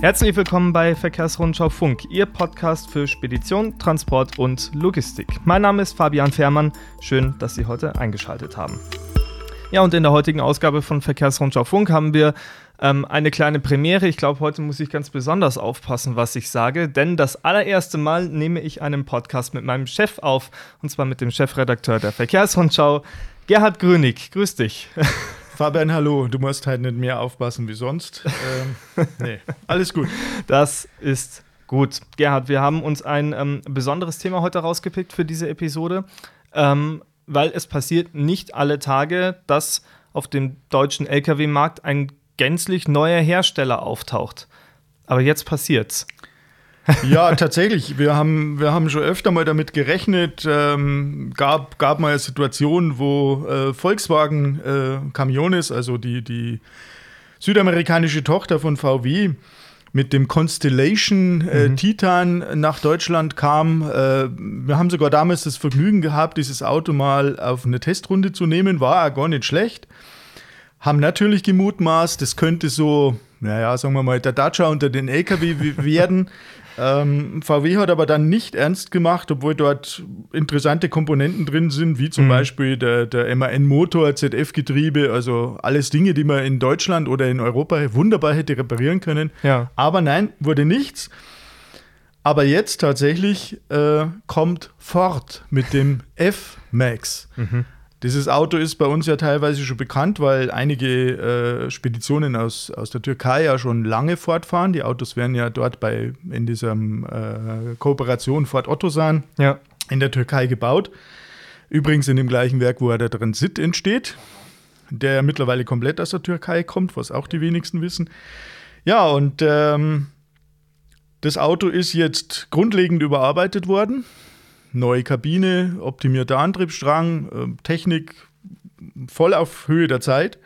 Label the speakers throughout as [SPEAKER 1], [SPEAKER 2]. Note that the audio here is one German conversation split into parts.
[SPEAKER 1] Herzlich willkommen bei Verkehrsrundschau Funk, Ihr Podcast für Spedition, Transport und Logistik. Mein Name ist Fabian Fährmann. Schön, dass Sie heute eingeschaltet haben. Ja, und in der heutigen Ausgabe von Verkehrsrundschau Funk haben wir ähm, eine kleine Premiere. Ich glaube, heute muss ich ganz besonders aufpassen, was ich sage, denn das allererste Mal nehme ich einen Podcast mit meinem Chef auf, und zwar mit dem Chefredakteur der Verkehrsrundschau, Gerhard Grönig. Grüß dich.
[SPEAKER 2] Fabian, hallo. Du musst halt nicht mehr aufpassen wie sonst. ähm, nee, alles gut.
[SPEAKER 1] Das ist gut. Gerhard, wir haben uns ein ähm, besonderes Thema heute rausgepickt für diese Episode, ähm, weil es passiert nicht alle Tage, dass auf dem deutschen Lkw-Markt ein gänzlich neuer Hersteller auftaucht. Aber jetzt passiert's.
[SPEAKER 2] Ja, tatsächlich. Wir haben, wir haben schon öfter mal damit gerechnet. Ähm, gab, gab mal eine Situation, wo äh, Volkswagen äh, Camiones, also die, die südamerikanische Tochter von VW, mit dem Constellation äh, mhm. Titan nach Deutschland kam. Äh, wir haben sogar damals das Vergnügen gehabt, dieses Auto mal auf eine Testrunde zu nehmen. War gar nicht schlecht. Haben natürlich gemutmaßt, das könnte so, naja, sagen wir mal, der Dacia unter den LKW werden. Ähm, VW hat aber dann nicht ernst gemacht, obwohl dort interessante Komponenten drin sind, wie zum mhm. Beispiel der, der MAN-Motor, ZF-Getriebe, also alles Dinge, die man in Deutschland oder in Europa wunderbar hätte reparieren können. Ja. Aber nein, wurde nichts. Aber jetzt tatsächlich äh, kommt Ford mit dem F-Max. Mhm. Dieses Auto ist bei uns ja teilweise schon bekannt, weil einige äh, Speditionen aus, aus der Türkei ja schon lange fortfahren. Die Autos werden ja dort bei in dieser äh, Kooperation Ford Ottosan ja. in der Türkei gebaut. Übrigens in dem gleichen Werk, wo der Transit entsteht, der mittlerweile komplett aus der Türkei kommt, was auch die wenigsten wissen. Ja, und ähm, das Auto ist jetzt grundlegend überarbeitet worden neue Kabine, optimierter Antriebsstrang, äh, Technik voll auf Höhe der Zeit.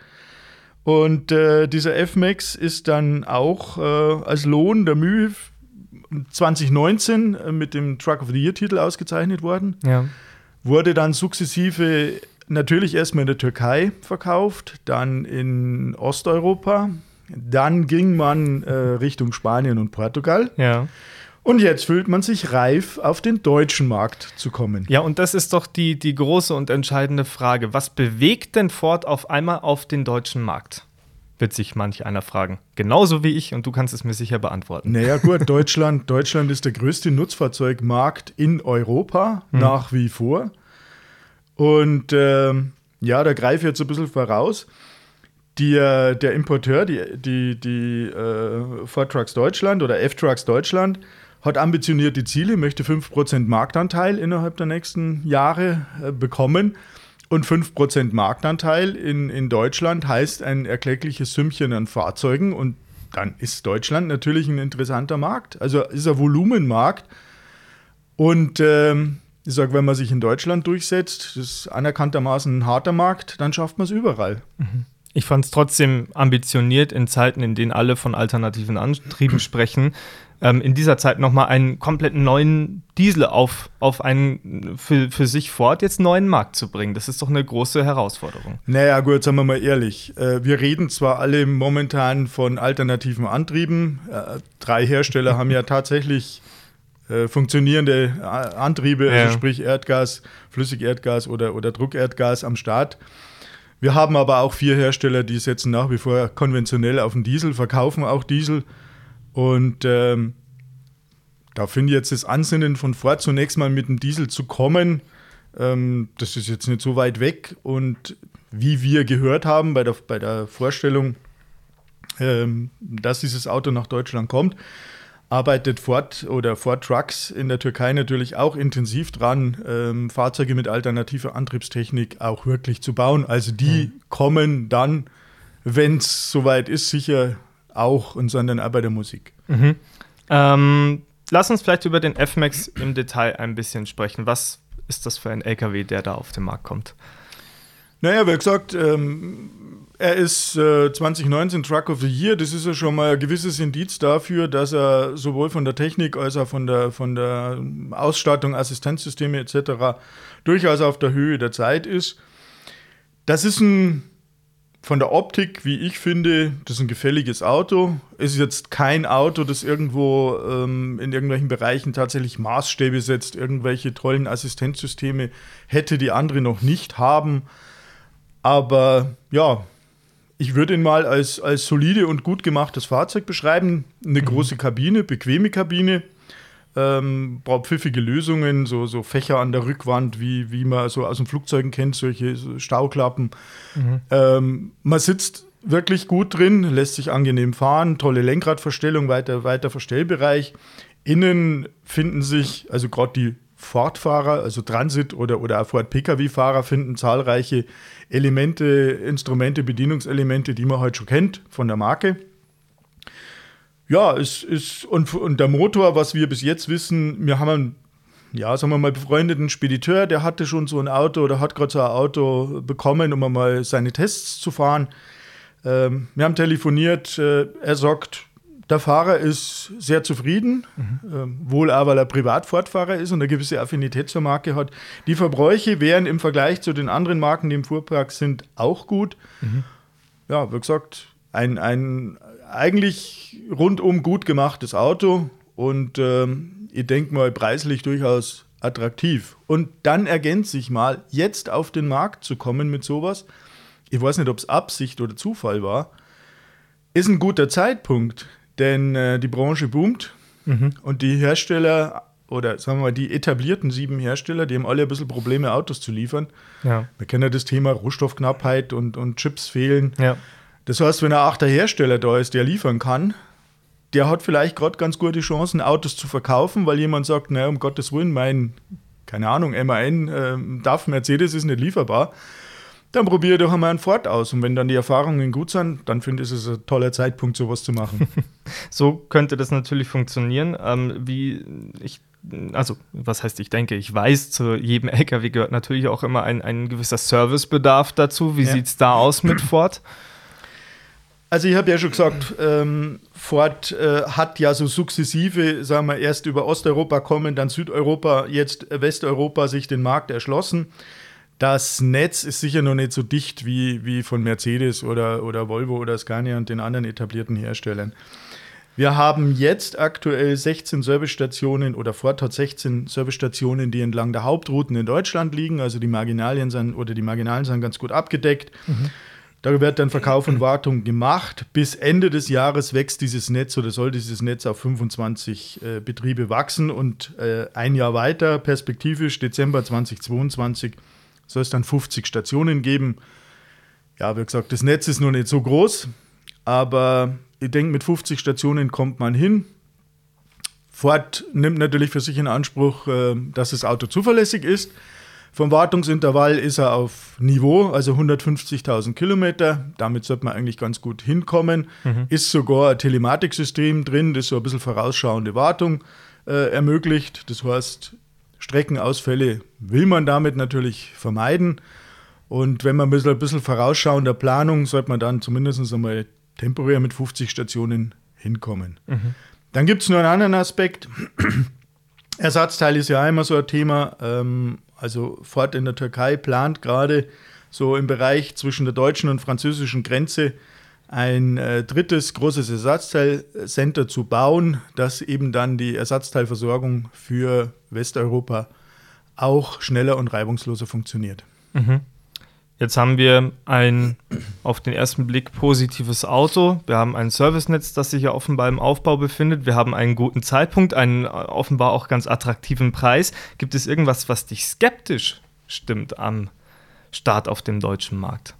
[SPEAKER 2] Und äh, dieser F-Max ist dann auch äh, als Lohn der Mühe 2019 äh, mit dem Truck of the Year-Titel ausgezeichnet worden. Ja. Wurde dann sukzessive natürlich erstmal in der Türkei verkauft, dann in Osteuropa. Dann ging man äh, Richtung Spanien und Portugal. Ja. Und jetzt fühlt man sich reif, auf den deutschen Markt zu kommen.
[SPEAKER 1] Ja, und das ist doch die, die große und entscheidende Frage. Was bewegt denn Ford auf einmal auf den deutschen Markt? Wird sich manch einer fragen. Genauso wie ich, und du kannst es mir sicher beantworten.
[SPEAKER 2] Naja, gut, Deutschland, Deutschland ist der größte Nutzfahrzeugmarkt in Europa, hm. nach wie vor. Und äh, ja, da greife ich jetzt ein bisschen voraus. Die, der Importeur, die, die, die äh, Ford Trucks Deutschland oder F-Trucks Deutschland, hat ambitionierte Ziele, möchte 5% Marktanteil innerhalb der nächsten Jahre äh, bekommen. Und 5% Marktanteil in, in Deutschland heißt ein erkleckliches Sümmchen an Fahrzeugen. Und dann ist Deutschland natürlich ein interessanter Markt. Also ist ein Volumenmarkt. Und ähm, ich sage, wenn man sich in Deutschland durchsetzt, das ist anerkanntermaßen ein harter Markt, dann schafft man es überall.
[SPEAKER 1] Mhm. Ich fand es trotzdem ambitioniert in Zeiten, in denen alle von alternativen Antrieben sprechen, ähm, in dieser Zeit nochmal einen kompletten neuen Diesel auf, auf einen für, für sich fort jetzt neuen Markt zu bringen. Das ist doch eine große Herausforderung.
[SPEAKER 2] Naja, gut, sagen wir mal ehrlich. Äh, wir reden zwar alle momentan von alternativen Antrieben. Äh, drei Hersteller haben ja tatsächlich äh, funktionierende Antriebe, also ja. also sprich Erdgas, Flüssigerdgas oder, oder Druckerdgas am Start. Wir haben aber auch vier Hersteller, die setzen nach wie vor konventionell auf den Diesel, verkaufen auch Diesel. Und ähm, da finde ich jetzt das Ansinnen von Ford zunächst mal mit dem Diesel zu kommen, ähm, das ist jetzt nicht so weit weg. Und wie wir gehört haben bei der, bei der Vorstellung, ähm, dass dieses Auto nach Deutschland kommt, arbeitet Ford oder Ford Trucks in der Türkei natürlich auch intensiv dran, ähm, Fahrzeuge mit alternativer Antriebstechnik auch wirklich zu bauen. Also die mhm. kommen dann, wenn es soweit ist, sicher auch und sondern auch bei der Musik.
[SPEAKER 1] Mhm. Ähm, lass uns vielleicht über den F-Max im Detail ein bisschen sprechen. Was ist das für ein LKW, der da auf den Markt kommt?
[SPEAKER 2] Naja, wie gesagt, ähm, er ist äh, 2019 Truck of the Year. Das ist ja schon mal ein gewisses Indiz dafür, dass er sowohl von der Technik als auch von der, von der Ausstattung, Assistenzsysteme etc. durchaus auf der Höhe der Zeit ist. Das ist ein von der Optik, wie ich finde, das ist ein gefälliges Auto. Es ist jetzt kein Auto, das irgendwo ähm, in irgendwelchen Bereichen tatsächlich Maßstäbe setzt, irgendwelche tollen Assistenzsysteme hätte, die andere noch nicht haben. Aber ja, ich würde ihn mal als, als solide und gut gemachtes Fahrzeug beschreiben. Eine mhm. große Kabine, bequeme Kabine. Ähm, braucht pfiffige Lösungen, so, so Fächer an der Rückwand, wie, wie man so aus den Flugzeugen kennt, solche Stauklappen. Mhm. Ähm, man sitzt wirklich gut drin, lässt sich angenehm fahren, tolle Lenkradverstellung, weiter, weiter Verstellbereich. Innen finden sich, also gerade die Ford-Fahrer, also Transit- oder, oder auch Ford-Pkw-Fahrer finden zahlreiche Elemente, Instrumente, Bedienungselemente, die man heute schon kennt von der Marke. Ja, es ist, und, und der Motor, was wir bis jetzt wissen, wir haben einen, ja, sagen wir mal, befreundeten Spediteur, der hatte schon so ein Auto oder hat gerade so ein Auto bekommen, um mal seine Tests zu fahren. Ähm, wir haben telefoniert, äh, er sagt, der Fahrer ist sehr zufrieden, mhm. ähm, wohl auch, weil er Privatfortfahrer ist und eine gewisse Affinität zur Marke hat. Die Verbräuche wären im Vergleich zu den anderen Marken, die im Fuhrpark sind, auch gut. Mhm. Ja, wie gesagt, ein, ein eigentlich rundum gut gemachtes Auto und ähm, ich denke mal preislich durchaus attraktiv. Und dann ergänzt sich mal, jetzt auf den Markt zu kommen mit sowas, ich weiß nicht, ob es Absicht oder Zufall war, ist ein guter Zeitpunkt, denn äh, die Branche boomt mhm. und die Hersteller oder sagen wir mal die etablierten sieben Hersteller, die haben alle ein bisschen Probleme, Autos zu liefern. Ja. Wir kennen ja das Thema Rohstoffknappheit und, und Chips fehlen. Ja. Das heißt, wenn ein achter Hersteller da ist, der liefern kann, der hat vielleicht gerade ganz gute Chancen, Autos zu verkaufen, weil jemand sagt, naja, um Gottes Willen, mein, keine Ahnung, MAN äh, darf Mercedes ist nicht lieferbar. Dann probiere doch einmal einen Ford aus. Und wenn dann die Erfahrungen gut sind, dann finde ich es ein toller Zeitpunkt, sowas zu machen.
[SPEAKER 1] so könnte das natürlich funktionieren. Ähm, wie ich also was heißt ich denke, ich weiß, zu jedem LKW gehört natürlich auch immer ein, ein gewisser Servicebedarf dazu. Wie ja. sieht es da aus mit Ford?
[SPEAKER 2] Also ich habe ja schon gesagt, ähm, Ford äh, hat ja so sukzessive, sagen wir, erst über Osteuropa kommen, dann Südeuropa, jetzt Westeuropa sich den Markt erschlossen. Das Netz ist sicher noch nicht so dicht wie, wie von Mercedes oder, oder Volvo oder Scania und den anderen etablierten Herstellern. Wir haben jetzt aktuell 16 Servicestationen oder Ford hat 16 Servicestationen, die entlang der Hauptrouten in Deutschland liegen. Also die Marginalien sind oder die Marginalen sind ganz gut abgedeckt. Mhm. Da wird dann Verkauf und Wartung gemacht. Bis Ende des Jahres wächst dieses Netz oder soll dieses Netz auf 25 äh, Betriebe wachsen und äh, ein Jahr weiter, perspektivisch Dezember 2022, soll es dann 50 Stationen geben. Ja, wie gesagt, das Netz ist noch nicht so groß, aber ich denke, mit 50 Stationen kommt man hin. Ford nimmt natürlich für sich in Anspruch, äh, dass das Auto zuverlässig ist. Vom Wartungsintervall ist er auf Niveau, also 150.000 Kilometer. Damit sollte man eigentlich ganz gut hinkommen. Mhm. Ist sogar ein Telematiksystem drin, das so ein bisschen vorausschauende Wartung äh, ermöglicht. Das heißt, Streckenausfälle will man damit natürlich vermeiden. Und wenn man ein bisschen, ein bisschen vorausschauender Planung, sollte man dann zumindest einmal temporär mit 50 Stationen hinkommen. Mhm. Dann gibt es nur einen anderen Aspekt. Ersatzteil ist ja immer so ein Thema. Ähm, also Ford in der Türkei plant gerade so im Bereich zwischen der deutschen und französischen Grenze ein äh, drittes großes Ersatzteilcenter zu bauen, das eben dann die Ersatzteilversorgung für Westeuropa auch schneller und reibungsloser funktioniert. Mhm.
[SPEAKER 1] Jetzt haben wir ein auf den ersten Blick positives Auto. Wir haben ein Servicenetz, das sich ja offenbar im Aufbau befindet. Wir haben einen guten Zeitpunkt, einen äh, offenbar auch ganz attraktiven Preis. Gibt es irgendwas, was dich skeptisch stimmt am Start auf dem deutschen Markt?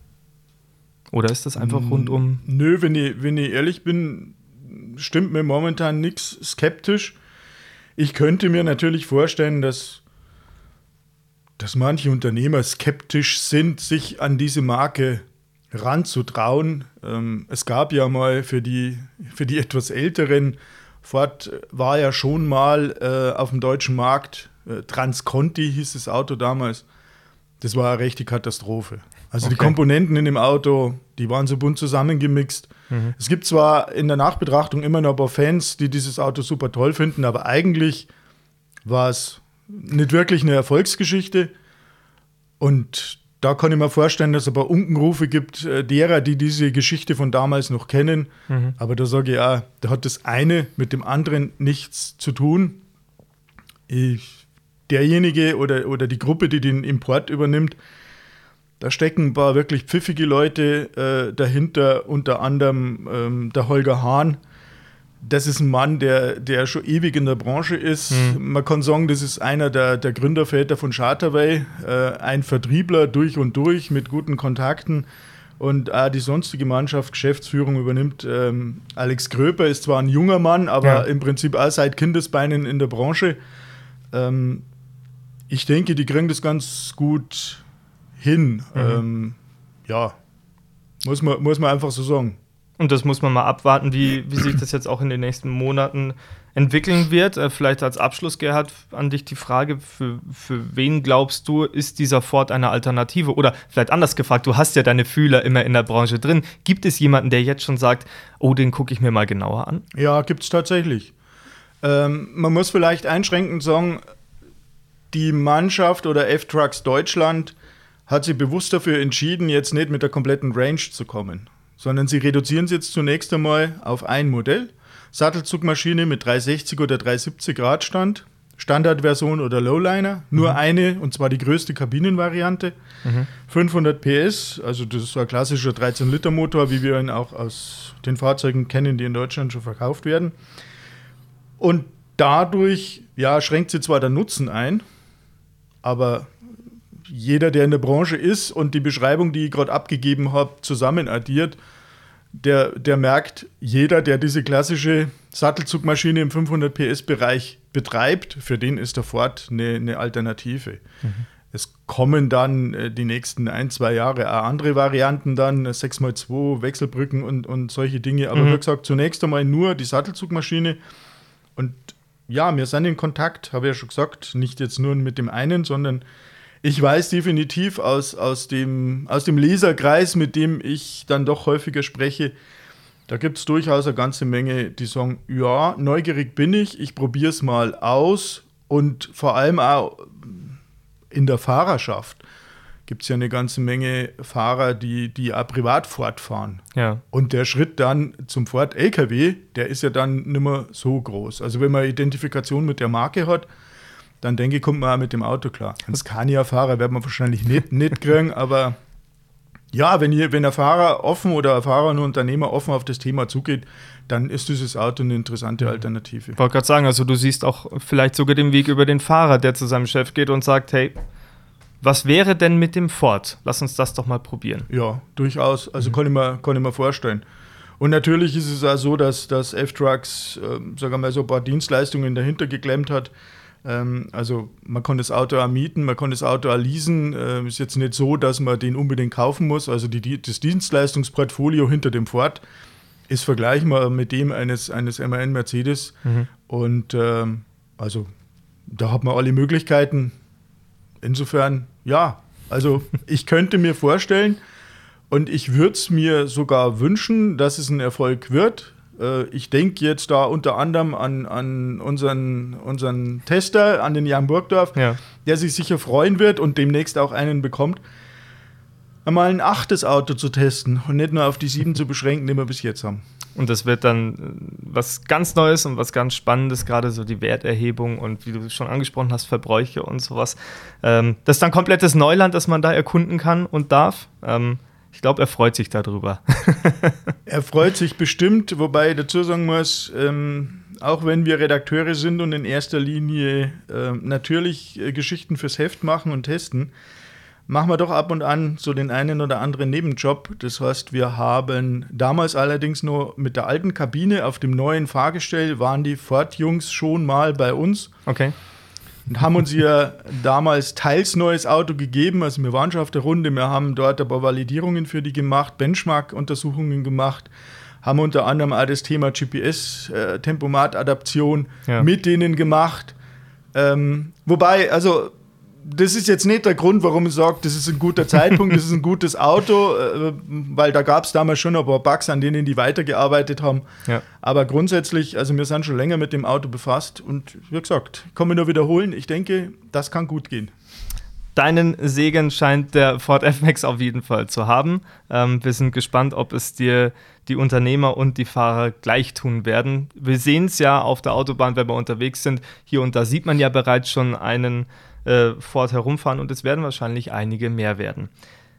[SPEAKER 1] Oder ist das einfach rundum?
[SPEAKER 2] Nö, wenn ich, wenn ich ehrlich bin, stimmt mir momentan nichts skeptisch. Ich könnte mir natürlich vorstellen, dass dass manche Unternehmer skeptisch sind, sich an diese Marke ranzutrauen. Ähm, es gab ja mal für die, für die etwas älteren, Ford war ja schon mal äh, auf dem deutschen Markt, äh, Transconti hieß das Auto damals. Das war eine rechte Katastrophe. Also okay. die Komponenten in dem Auto, die waren so bunt zusammengemixt. Mhm. Es gibt zwar in der Nachbetrachtung immer noch ein paar Fans, die dieses Auto super toll finden, aber eigentlich war es nicht wirklich eine Erfolgsgeschichte. Und da kann ich mir vorstellen, dass es ein paar Unkenrufe gibt, äh, derer, die diese Geschichte von damals noch kennen. Mhm. Aber da sage ich auch, da hat das eine mit dem anderen nichts zu tun. Ich, derjenige oder, oder die Gruppe, die den Import übernimmt, da stecken ein paar wirklich pfiffige Leute äh, dahinter, unter anderem ähm, der Holger Hahn. Das ist ein Mann, der, der schon ewig in der Branche ist. Mhm. Man kann sagen, das ist einer der, der Gründerväter von Charterway, äh, ein Vertriebler durch und durch mit guten Kontakten. Und auch die sonstige Mannschaft, Geschäftsführung übernimmt ähm, Alex Gröper, ist zwar ein junger Mann, aber ja. im Prinzip auch seit Kindesbeinen in der Branche. Ähm, ich denke, die kriegen das ganz gut hin. Mhm. Ähm, ja, muss man, muss man einfach so sagen.
[SPEAKER 1] Und das muss man mal abwarten, wie, wie sich das jetzt auch in den nächsten Monaten entwickeln wird. Äh, vielleicht als Abschluss, Gerhard, an dich die Frage, für, für wen glaubst du, ist dieser Ford eine Alternative? Oder vielleicht anders gefragt, du hast ja deine Fühler immer in der Branche drin. Gibt es jemanden, der jetzt schon sagt, oh, den gucke ich mir mal genauer an?
[SPEAKER 2] Ja, gibt es tatsächlich. Ähm, man muss vielleicht einschränkend sagen, die Mannschaft oder F-Trucks Deutschland hat sich bewusst dafür entschieden, jetzt nicht mit der kompletten Range zu kommen, sondern sie reduzieren es jetzt zunächst einmal auf ein Modell. Sattelzugmaschine mit 360 oder 370 Radstand, Standardversion oder Lowliner, nur mhm. eine und zwar die größte Kabinenvariante. Mhm. 500 PS, also das ist so ein klassischer 13-Liter-Motor, wie wir ihn auch aus den Fahrzeugen kennen, die in Deutschland schon verkauft werden. Und dadurch ja, schränkt sie zwar der Nutzen ein, aber jeder, der in der Branche ist und die Beschreibung, die ich gerade abgegeben habe, zusammen addiert, der, der merkt, jeder, der diese klassische Sattelzugmaschine im 500 PS-Bereich betreibt, für den ist der Ford eine, eine Alternative. Mhm. Es kommen dann äh, die nächsten ein, zwei Jahre auch andere Varianten dann, 6x2, Wechselbrücken und, und solche Dinge. Aber mhm. wie gesagt, zunächst einmal nur die Sattelzugmaschine. Und ja, wir sind in Kontakt, habe ich ja schon gesagt, nicht jetzt nur mit dem einen, sondern ich weiß definitiv aus, aus, dem, aus dem Leserkreis, mit dem ich dann doch häufiger spreche, da gibt es durchaus eine ganze Menge, die sagen, ja, neugierig bin ich, ich probiere es mal aus und vor allem auch in der Fahrerschaft gibt es ja eine ganze Menge Fahrer, die, die auch privat fortfahren. Ja. Und der Schritt dann zum Ford LKW, der ist ja dann nicht mehr so groß. Also wenn man Identifikation mit der Marke hat, dann denke ich, kommt man auch mit dem Auto klar. Ein Scania-Fahrer wird man wahrscheinlich nicht, nicht kriegen, aber ja, wenn, ihr, wenn ein Fahrer offen oder ein Fahrer und Unternehmer offen auf das Thema zugeht, dann ist dieses Auto eine interessante Alternative.
[SPEAKER 1] Ich wollte gerade sagen, also du siehst auch vielleicht sogar den Weg über den Fahrer, der zu seinem Chef geht und sagt, hey, was wäre denn mit dem Ford? Lass uns das doch mal probieren.
[SPEAKER 2] Ja, durchaus. Also mhm. kann, ich mir, kann ich mir vorstellen. Und natürlich ist es auch so, dass, dass F-Trucks, äh, sagen wir mal, so ein paar Dienstleistungen dahinter geklemmt hat. Ähm, also man kann das Auto mieten, man kann das Auto leasen. Ähm, ist jetzt nicht so, dass man den unbedingt kaufen muss. Also die, das Dienstleistungsportfolio hinter dem Ford ist vergleichbar mit dem eines, eines MAN Mercedes. Mhm. Und ähm, also da hat man alle Möglichkeiten. Insofern, ja, also ich könnte mir vorstellen und ich würde es mir sogar wünschen, dass es ein Erfolg wird. Äh, ich denke jetzt da unter anderem an, an unseren, unseren Tester, an den Jan Burgdorf, ja. der sich sicher freuen wird und demnächst auch einen bekommt, einmal ein achtes Auto zu testen und nicht nur auf die sieben zu beschränken, die wir bis jetzt haben.
[SPEAKER 1] Und das wird dann äh, was ganz Neues und was ganz Spannendes, gerade so die Werterhebung und wie du schon angesprochen hast, Verbräuche und sowas. Ähm, das ist dann komplettes Neuland, das man da erkunden kann und darf. Ähm, ich glaube, er freut sich darüber.
[SPEAKER 2] er freut sich bestimmt, wobei ich dazu sagen muss, ähm, auch wenn wir Redakteure sind und in erster Linie äh, natürlich äh, Geschichten fürs Heft machen und testen, machen wir doch ab und an so den einen oder anderen Nebenjob. Das heißt, wir haben damals allerdings nur mit der alten Kabine auf dem neuen Fahrgestell waren die Ford-Jungs schon mal bei uns.
[SPEAKER 1] Okay
[SPEAKER 2] und haben uns ja damals teils neues Auto gegeben. Also wir waren schon auf der Runde, wir haben dort ein paar Validierungen für die gemacht, Benchmark-Untersuchungen gemacht, haben unter anderem auch das Thema GPS-Tempomat-Adaption äh, ja. mit denen gemacht. Ähm, wobei, also das ist jetzt nicht der Grund, warum ich sage, das ist ein guter Zeitpunkt, das ist ein gutes Auto, äh, weil da gab es damals schon ein paar Bugs, an denen die weitergearbeitet haben. Ja. Aber grundsätzlich, also wir sind schon länger mit dem Auto befasst und wie gesagt, kann ich nur wiederholen, ich denke, das kann gut gehen.
[SPEAKER 1] deinen Segen scheint der Ford F-Max auf jeden Fall zu haben. Ähm, wir sind gespannt, ob es dir die Unternehmer und die Fahrer gleich tun werden. Wir sehen es ja auf der Autobahn, wenn wir unterwegs sind. Hier und da sieht man ja bereits schon einen äh, Ford herumfahren und es werden wahrscheinlich einige mehr werden.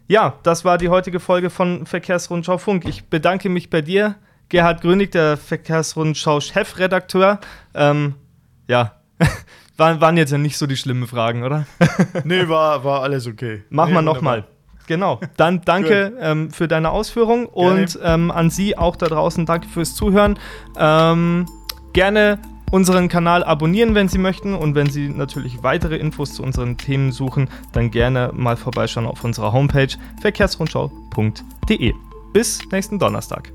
[SPEAKER 1] Ja, das war die heutige Folge von Verkehrsrundschau Funk. Ich bedanke mich bei dir, Gerhard Grönig, der Verkehrsrundschau-Chefredakteur. Ähm, ja, waren, waren jetzt ja nicht so die schlimmen Fragen, oder?
[SPEAKER 2] nee, war, war alles okay.
[SPEAKER 1] Machen
[SPEAKER 2] nee,
[SPEAKER 1] wir nochmal. Genau. Dann danke ähm, für deine Ausführung und ähm, an Sie auch da draußen danke fürs Zuhören. Ähm, gerne unseren Kanal abonnieren, wenn Sie möchten. Und wenn Sie natürlich weitere Infos zu unseren Themen suchen, dann gerne mal vorbeischauen auf unserer Homepage verkehrsrundschau.de. Bis nächsten Donnerstag.